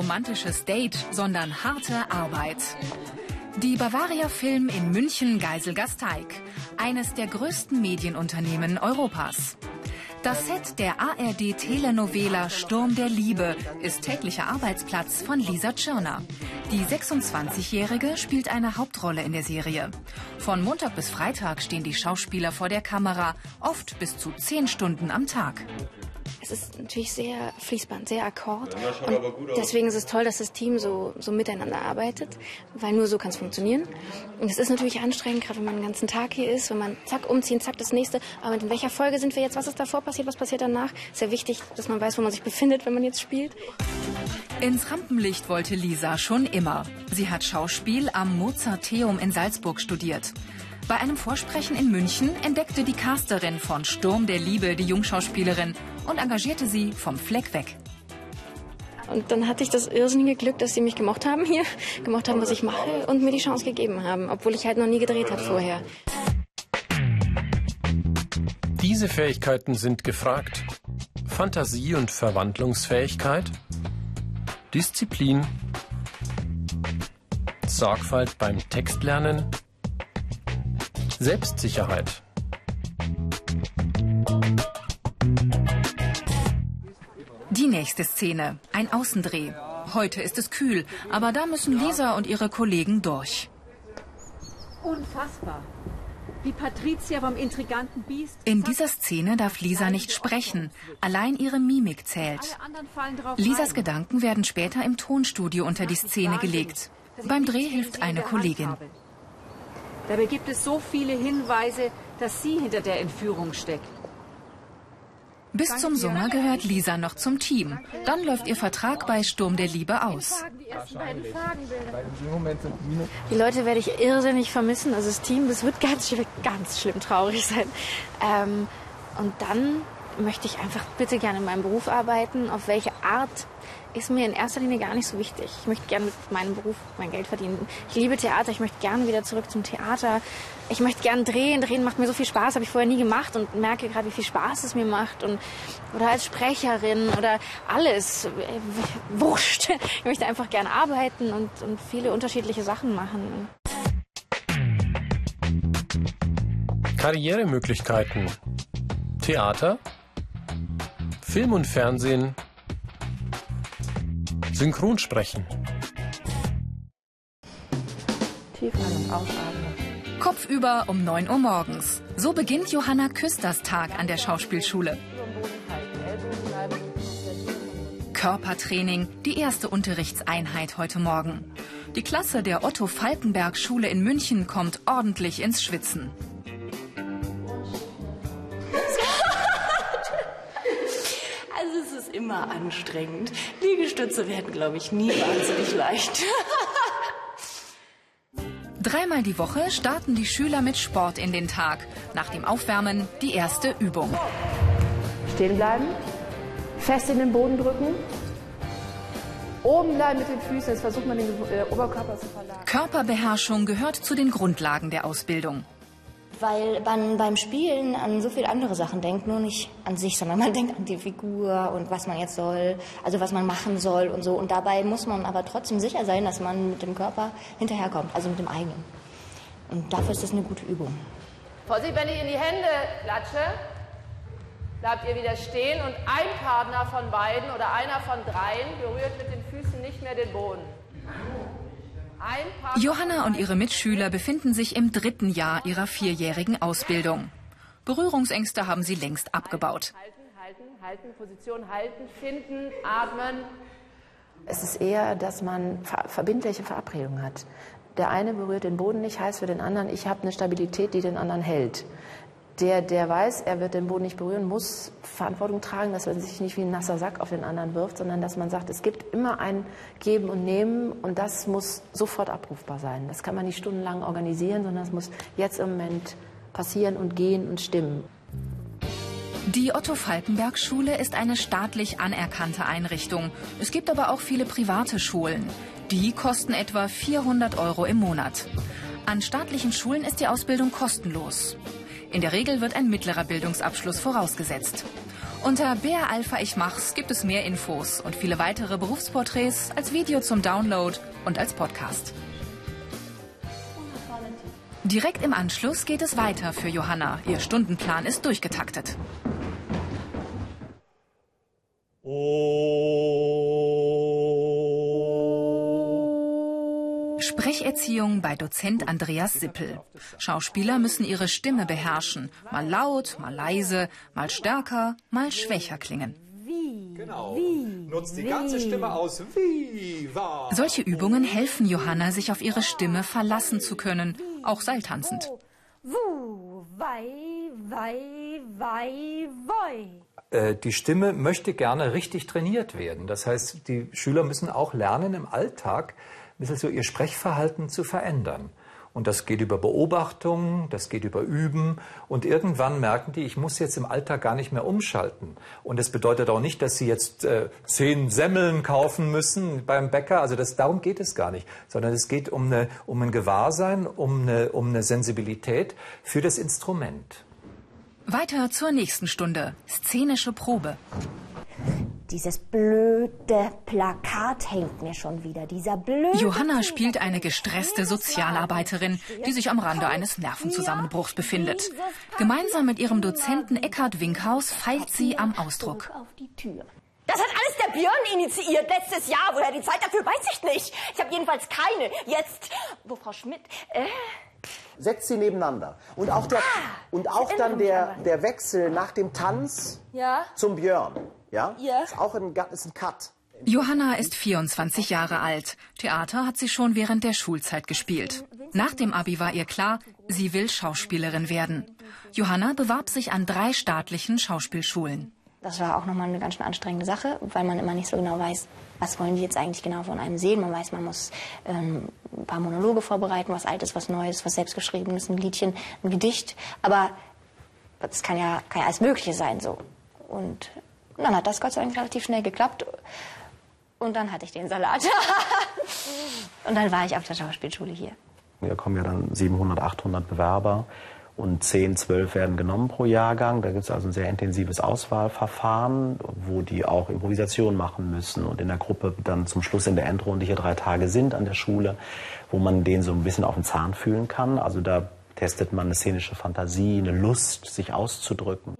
romantisches Date, sondern harte Arbeit. Die Bavaria Film in München Geiselgasteig, eines der größten Medienunternehmen Europas. Das Set der ARD Telenovela Sturm der Liebe ist täglicher Arbeitsplatz von Lisa Tschirner. Die 26-Jährige spielt eine Hauptrolle in der Serie. Von Montag bis Freitag stehen die Schauspieler vor der Kamera, oft bis zu zehn Stunden am Tag. Es ist natürlich sehr Fließband, sehr Akkord. Und deswegen ist es toll, dass das Team so, so miteinander arbeitet, weil nur so kann es funktionieren. Und es ist natürlich anstrengend, gerade wenn man den ganzen Tag hier ist, wenn man zack umziehen, zack das nächste. Aber in welcher Folge sind wir jetzt? Was ist davor passiert? Was passiert danach? Sehr wichtig, dass man weiß, wo man sich befindet, wenn man jetzt spielt. Ins Rampenlicht wollte Lisa schon immer. Sie hat Schauspiel am Mozarteum in Salzburg studiert. Bei einem Vorsprechen in München entdeckte die Casterin von Sturm der Liebe die Jungschauspielerin und engagierte sie vom Fleck weg. Und dann hatte ich das irrsinnige Glück, dass sie mich gemocht haben hier, gemocht haben, was ich mache und mir die Chance gegeben haben, obwohl ich halt noch nie gedreht habe vorher. Diese Fähigkeiten sind gefragt. Fantasie und Verwandlungsfähigkeit, Disziplin, Sorgfalt beim Textlernen, Selbstsicherheit. Die nächste Szene. Ein Außendreh. Heute ist es kühl, aber da müssen Lisa und ihre Kollegen durch. Unfassbar. Wie Patricia vom intriganten Biest. In dieser Szene darf Lisa nicht sprechen. Allein ihre Mimik zählt. Lisas Gedanken werden später im Tonstudio unter die Szene gelegt. Beim Dreh hilft eine Kollegin. Dabei gibt es so viele Hinweise, dass sie hinter der Entführung steckt. Bis zum Sommer gehört Lisa noch zum Team. Dann läuft ihr Vertrag bei Sturm der Liebe aus. Die Leute werde ich irrsinnig vermissen. Also das Team, das wird ganz, ganz schlimm traurig sein. Ähm, und dann möchte ich einfach bitte gerne in meinem Beruf arbeiten. Auf welche Art ist mir in erster Linie gar nicht so wichtig. Ich möchte gerne mit meinem Beruf mein Geld verdienen. Ich liebe Theater, ich möchte gerne wieder zurück zum Theater. Ich möchte gerne drehen. Drehen macht mir so viel Spaß, habe ich vorher nie gemacht und merke gerade, wie viel Spaß es mir macht. Und, oder als Sprecherin oder alles. Wurscht. Ich möchte einfach gerne arbeiten und, und viele unterschiedliche Sachen machen. Karrieremöglichkeiten. Theater, Film und Fernsehen, Synchronsprechen. Tief ein- und ausatmen. Kopfüber um 9 Uhr morgens. So beginnt Johanna Küsters Tag an der Schauspielschule. Körpertraining, die erste Unterrichtseinheit heute Morgen. Die Klasse der Otto Falkenberg Schule in München kommt ordentlich ins Schwitzen. Immer anstrengend. Liegestütze werden, glaube ich, nie wahnsinnig leicht. Dreimal die Woche starten die Schüler mit Sport in den Tag. Nach dem Aufwärmen die erste Übung. Stehen bleiben, fest in den Boden drücken, oben bleiben mit den Füßen, jetzt versucht man den äh, Oberkörper zu verlagern. Körperbeherrschung gehört zu den Grundlagen der Ausbildung. Weil man beim Spielen an so viele andere Sachen denkt, nur nicht an sich, sondern man denkt an die Figur und was man jetzt soll, also was man machen soll und so. Und dabei muss man aber trotzdem sicher sein, dass man mit dem Körper hinterherkommt, also mit dem eigenen. Und dafür ist das eine gute Übung. Vorsicht, wenn ich in die Hände klatsche, bleibt ihr wieder stehen und ein Partner von beiden oder einer von dreien berührt mit den Füßen nicht mehr den Boden. Johanna und ihre Mitschüler befinden sich im dritten Jahr ihrer vierjährigen Ausbildung. Berührungsängste haben sie längst abgebaut. Halten, halten, halten, Position halten, finden, atmen. Es ist eher, dass man ver verbindliche Verabredungen hat. Der eine berührt den Boden nicht, heißt für den anderen, ich habe eine Stabilität, die den anderen hält. Der, der weiß, er wird den Boden nicht berühren, muss Verantwortung tragen, dass er sich nicht wie ein nasser Sack auf den anderen wirft, sondern dass man sagt, es gibt immer ein Geben und Nehmen und das muss sofort abrufbar sein. Das kann man nicht stundenlang organisieren, sondern es muss jetzt im Moment passieren und gehen und stimmen. Die Otto Falkenberg Schule ist eine staatlich anerkannte Einrichtung. Es gibt aber auch viele private Schulen. Die kosten etwa 400 Euro im Monat. An staatlichen Schulen ist die Ausbildung kostenlos. In der Regel wird ein mittlerer Bildungsabschluss vorausgesetzt. Unter BR Alpha Ich Mach's gibt es mehr Infos und viele weitere Berufsporträts als Video zum Download und als Podcast. Direkt im Anschluss geht es weiter für Johanna. Ihr Stundenplan ist durchgetaktet. Sprecherziehung bei Dozent Andreas Sippel. Schauspieler müssen ihre Stimme beherrschen. Mal laut, mal leise, mal stärker, mal schwächer klingen. Genau. Nutzt die ganze Stimme aus. Viva. Solche Übungen helfen Johanna, sich auf ihre Stimme verlassen zu können, auch seiltanzend. Äh, die Stimme möchte gerne richtig trainiert werden. Das heißt, die Schüler müssen auch lernen, im Alltag bisschen so ihr Sprechverhalten zu verändern. Und das geht über Beobachtung, das geht über Üben. Und irgendwann merken die, ich muss jetzt im Alltag gar nicht mehr umschalten. Und das bedeutet auch nicht, dass sie jetzt äh, zehn Semmeln kaufen müssen beim Bäcker. Also das, darum geht es gar nicht. Sondern es geht um, eine, um ein Gewahrsein, um eine, um eine Sensibilität für das Instrument. Weiter zur nächsten Stunde. Szenische Probe. Dieses blöde Plakat hängt mir schon wieder. Dieser blöde. Johanna spielt eine gestresste Sozialarbeiterin, die sich am Rande eines Nervenzusammenbruchs befindet. Gemeinsam mit ihrem Dozenten Eckhard Winkhaus feilt sie am Ausdruck. Das hat alles der Björn initiiert letztes Jahr. Woher die Zeit dafür, weiß ich nicht. Ich habe jedenfalls keine. Jetzt, wo Frau Schmidt... Äh Setzt sie nebeneinander. Und auch, der, Ah, und auch dann der, der Wechsel nach dem Tanz Ja? zum Björn. Ja? Ja. Ist auch ein, ist ein Cut. Johanna ist 24 Jahre alt. Theater hat sie schon während der Schulzeit gespielt. Nach dem Abi war ihr klar, sie will Schauspielerin werden. Johanna bewarb sich an drei staatlichen Schauspielschulen. Das war auch nochmal eine ganz schön anstrengende Sache, weil man immer nicht so genau weiß, was wollen die jetzt eigentlich genau von einem sehen. Man weiß, man muss ähm, ein paar Monologe vorbereiten, was Altes, was Neues, was Selbstgeschriebenes, ein Liedchen, ein Gedicht. Aber das kann ja, kann ja alles Mögliche sein so. Und dann hat das Gott sei Dank relativ schnell geklappt. Und dann hatte ich den Salat. und dann war ich auf der Schauspielschule hier. Da kommen ja dann 700, 800 Bewerber und 10, 12 werden genommen pro Jahrgang. Da gibt es also ein sehr intensives Auswahlverfahren, wo die auch Improvisation machen müssen und in der Gruppe dann zum Schluss in der Endrunde hier drei Tage sind an der Schule, wo man den so ein bisschen auf den Zahn fühlen kann. Also da testet man eine szenische Fantasie, eine Lust, sich auszudrücken.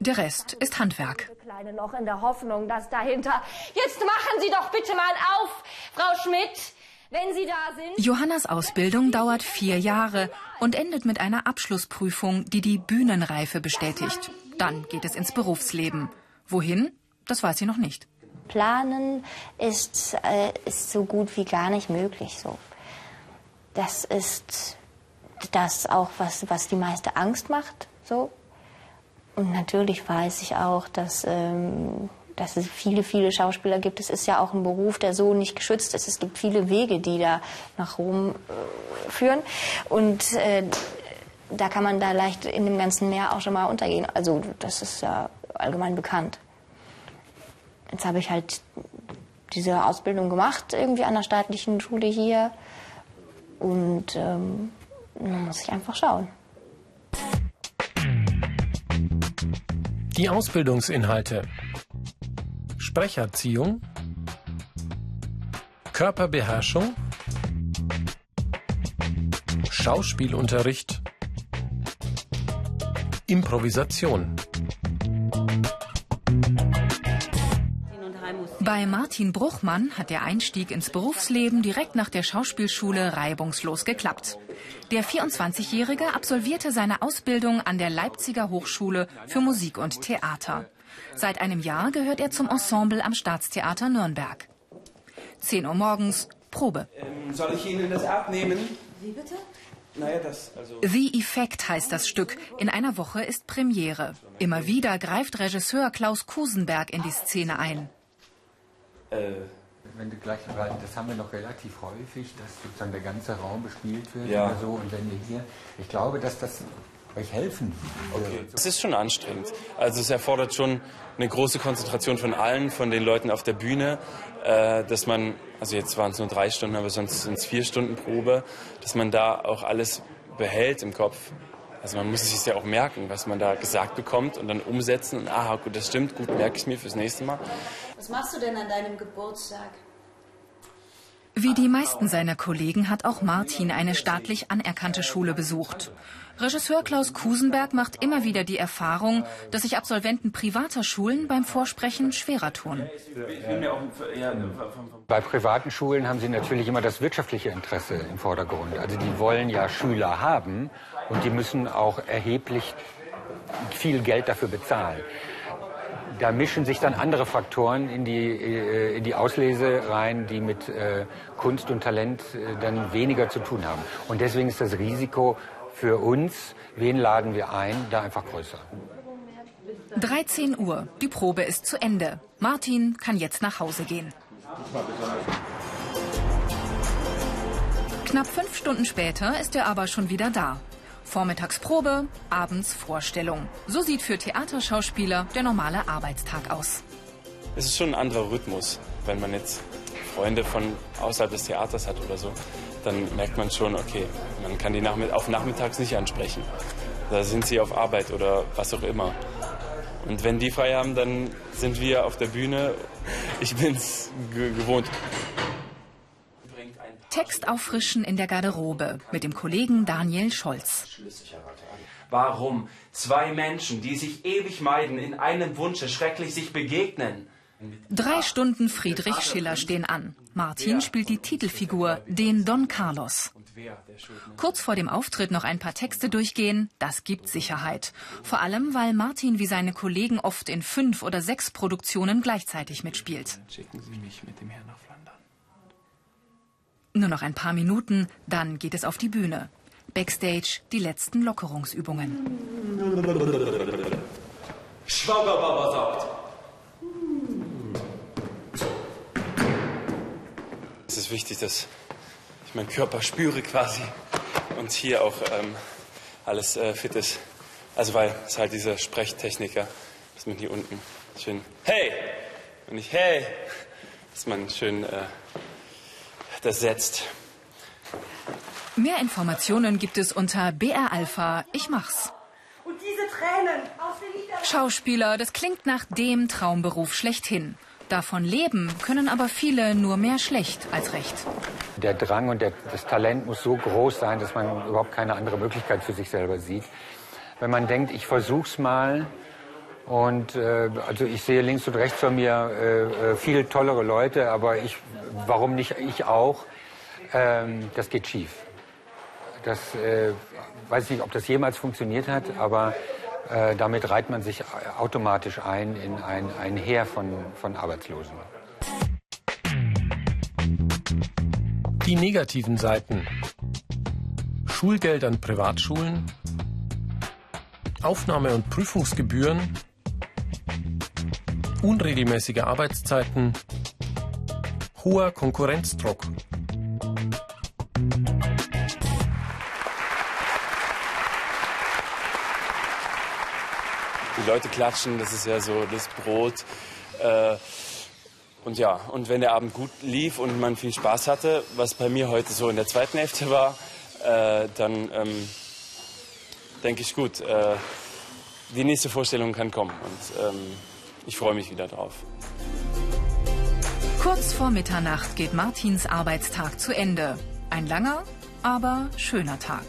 Der Rest ist Handwerk. Kleine noch in der Hoffnung, dass dahinter. Jetzt machen Sie doch bitte mal auf, Frau Schmidt, wenn Sie da sind. Johannas Ausbildung dauert vier Jahre und endet mit einer Abschlussprüfung, die die Bühnenreife bestätigt. Dann geht es ins Berufsleben. Wohin? Das weiß sie noch nicht. Planen ist, äh, ist so gut wie gar nicht möglich. So. Das ist das auch, was, was die meiste Angst macht. So. Und natürlich weiß ich auch, dass, ähm, dass es viele, viele Schauspieler gibt. Es ist ja auch ein Beruf, der so nicht geschützt ist. Es gibt viele Wege, die da nach Rom äh, führen. Und äh, da kann man da leicht in dem ganzen Meer auch schon mal untergehen. Also das ist ja allgemein bekannt. Jetzt habe ich halt diese Ausbildung gemacht, irgendwie an der staatlichen Schule hier. Und ähm, dann muss ich einfach schauen. Die Ausbildungsinhalte. Sprecherziehung. Körperbeherrschung. Schauspielunterricht. Improvisation. Bei Martin Bruchmann hat der Einstieg ins Berufsleben direkt nach der Schauspielschule reibungslos geklappt. Der 24-Jährige absolvierte seine Ausbildung an der Leipziger Hochschule für Musik und Theater. Seit einem Jahr gehört er zum Ensemble am Staatstheater Nürnberg. 10 Uhr morgens, Probe. Ähm, soll ich Ihnen das abnehmen? Wie bitte? Naja, das, also. The Effect heißt das Stück. In einer Woche ist Premiere. Immer wieder greift Regisseur Klaus Kusenberg in die Szene ein. Äh, wenn du gleich, weil das haben wir noch relativ häufig, dass sozusagen der ganze Raum bespielt wird Ja. oder so. Und wenn ihr hier, ich glaube, dass das euch helfen würde. Es ist schon anstrengend. Also es erfordert schon eine große Konzentration von allen, von den Leuten auf der Bühne, äh, dass man, also jetzt waren es nur drei Stunden, aber sonst sind es vier Stunden Probe, dass man da auch alles behält im Kopf. Also man muss es sich ja auch merken, was man da gesagt bekommt und dann umsetzen und aha, gut, das stimmt, gut, merke ich mir fürs nächste Mal. Was machst du denn an deinem Geburtstag? Wie die meisten seiner Kollegen hat auch Martin eine staatlich anerkannte Schule besucht. Regisseur Klaus Kusenberg macht immer wieder die Erfahrung, dass sich Absolventen privater Schulen beim Vorsprechen schwerer tun. Bei privaten Schulen haben sie natürlich immer das wirtschaftliche Interesse im Vordergrund. Also die wollen ja Schüler haben und die müssen auch erheblich viel Geld dafür bezahlen. Da mischen sich dann andere Faktoren in die, äh, in die Auslese rein, die mit äh, Kunst und Talent äh, dann weniger zu tun haben. Und deswegen ist das Risiko für uns, wen laden wir ein, da einfach größer. 13 Uhr. Die Probe ist zu Ende. Martin kann jetzt nach Hause gehen. Knapp fünf Stunden später ist er aber schon wieder da. Vormittagsprobe, abends Vorstellung. So sieht für Theaterschauspieler der normale Arbeitstag aus. Es ist schon ein anderer Rhythmus, wenn man jetzt Freunde von außerhalb des Theaters hat oder so, dann merkt man schon, okay, man kann die Nachmitt auf nachmittags nicht ansprechen. Da sind sie auf Arbeit oder was auch immer. Und wenn die frei haben, dann sind wir auf der Bühne. Ich bin's gewohnt. Text auffrischen in der Garderobe mit dem Kollegen Daniel Scholz. Warum zwei Menschen, die sich ewig meiden, in einem Wunsche schrecklich sich begegnen? Drei Stunden Friedrich Schiller stehen an. Martin spielt die Titelfigur, den Don Carlos. Kurz vor dem Auftritt noch ein paar Texte durchgehen, das gibt Sicherheit. Vor allem, weil Martin wie seine Kollegen oft in fünf oder sechs Produktionen gleichzeitig mitspielt. Schicken Sie mich mit dem Herrn Flandern. Nur noch ein paar Minuten, dann geht es auf die Bühne. Backstage die letzten Lockerungsübungen. Schwaugerbauer sagt. Es ist wichtig, dass ich meinen Körper spüre quasi und hier auch ähm, alles äh, fit ist. Also weil es halt diese Sprechtechniker, dass man hier unten schön hey und nicht hey, dass man schön äh, das setzt. Mehr Informationen gibt es unter BR Alpha. Ich mach's. Und diese Tränen aus den Niederlanden. Schauspieler, das klingt nach dem Traumberuf schlechthin. Davon leben können aber viele nur mehr schlecht als recht. Der Drang und der, das Talent muss so groß sein, dass man überhaupt keine andere Möglichkeit für sich selber sieht. Wenn man denkt, ich versuch's mal und äh, also ich sehe links und rechts von mir äh, äh, viel tollere Leute, aber ich, warum nicht ich auch? Ähm, das geht schief. Das äh, weiß ich nicht, ob das jemals funktioniert hat, aber äh, damit reiht man sich automatisch ein in ein, ein Heer von, von Arbeitslosen. Die negativen Seiten. Schulgeld an Privatschulen, Aufnahme- und Prüfungsgebühren, unregelmäßige Arbeitszeiten, hoher Konkurrenzdruck. Die Leute klatschen, das ist ja so das Brot. Äh, und ja, und wenn der Abend gut lief und man viel Spaß hatte, was bei mir heute so in der zweiten Hälfte war, äh, dann ähm, denke ich gut, äh, die nächste Vorstellung kann kommen und ähm, ich freue mich wieder drauf. Kurz vor Mitternacht geht Martins Arbeitstag zu Ende. Ein langer, aber schöner Tag.